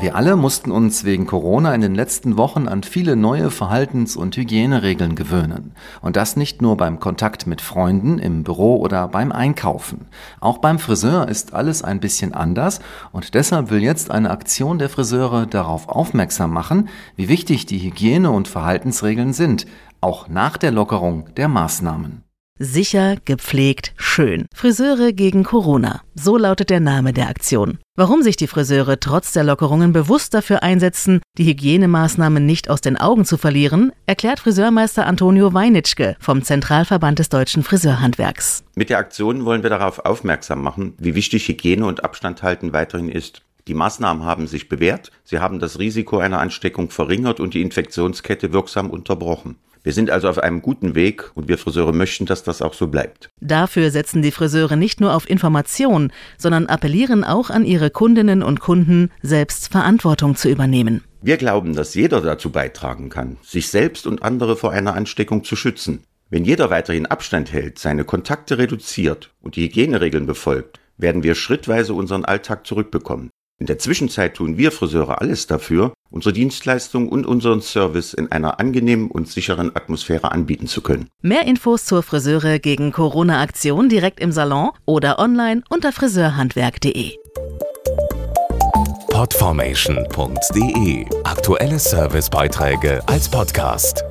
Wir alle mussten uns wegen Corona in den letzten Wochen an viele neue Verhaltens- und Hygieneregeln gewöhnen. Und das nicht nur beim Kontakt mit Freunden, im Büro oder beim Einkaufen. Auch beim Friseur ist alles ein bisschen anders und deshalb will jetzt eine Aktion der Friseure darauf aufmerksam machen, wie wichtig die Hygiene- und Verhaltensregeln sind, auch nach der Lockerung der Maßnahmen. Sicher, gepflegt, schön. Friseure gegen Corona. So lautet der Name der Aktion. Warum sich die Friseure trotz der Lockerungen bewusst dafür einsetzen, die Hygienemaßnahmen nicht aus den Augen zu verlieren, erklärt Friseurmeister Antonio Weinitschke vom Zentralverband des deutschen Friseurhandwerks. Mit der Aktion wollen wir darauf aufmerksam machen, wie wichtig Hygiene und Abstand halten weiterhin ist. Die Maßnahmen haben sich bewährt, sie haben das Risiko einer Ansteckung verringert und die Infektionskette wirksam unterbrochen. Wir sind also auf einem guten Weg und wir Friseure möchten, dass das auch so bleibt. Dafür setzen die Friseure nicht nur auf Information, sondern appellieren auch an ihre Kundinnen und Kunden, selbst Verantwortung zu übernehmen. Wir glauben, dass jeder dazu beitragen kann, sich selbst und andere vor einer Ansteckung zu schützen. Wenn jeder weiterhin Abstand hält, seine Kontakte reduziert und die Hygieneregeln befolgt, werden wir schrittweise unseren Alltag zurückbekommen. In der Zwischenzeit tun wir Friseure alles dafür, unsere Dienstleistung und unseren Service in einer angenehmen und sicheren Atmosphäre anbieten zu können. Mehr Infos zur Friseure gegen Corona-Aktion direkt im Salon oder online unter friseurhandwerk.de. Podformation.de Aktuelle Servicebeiträge als Podcast.